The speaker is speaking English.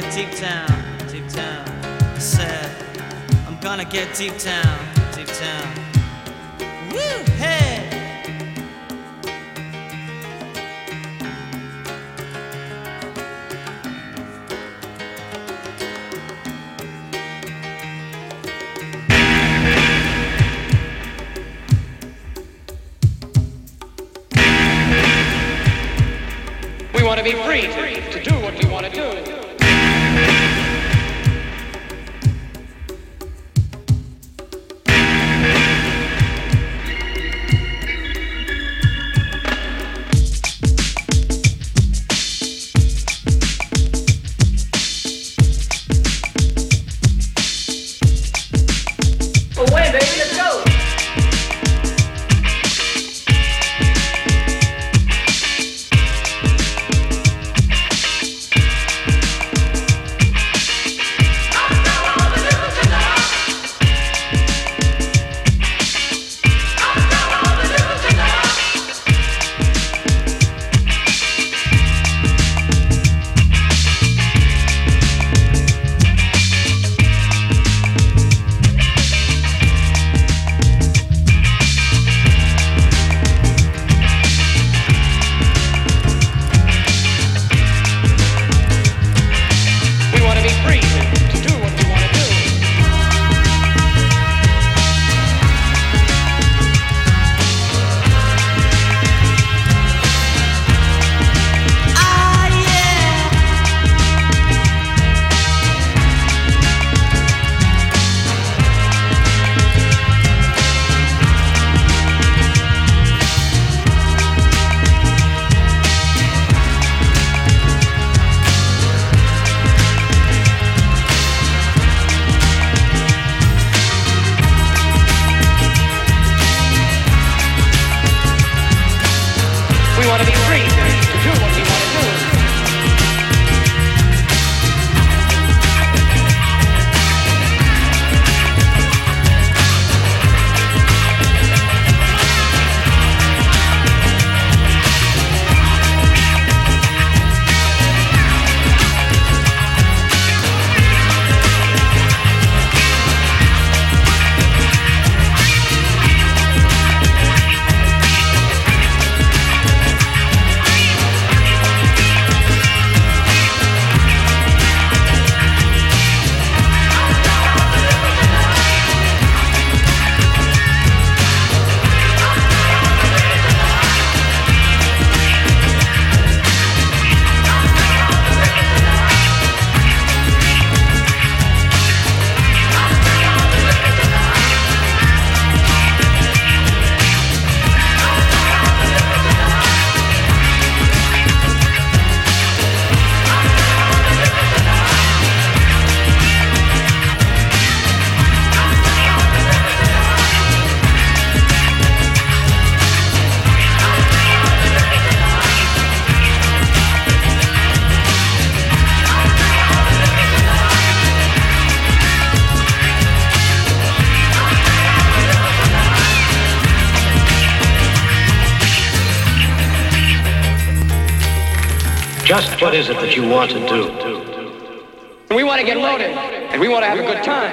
Get deep down, deep down. I said, I'm gonna get deep down, deep down. Woo, hey! We want to be free to, to do what is it that you want to do? We want to get loaded. And we want to have a good time.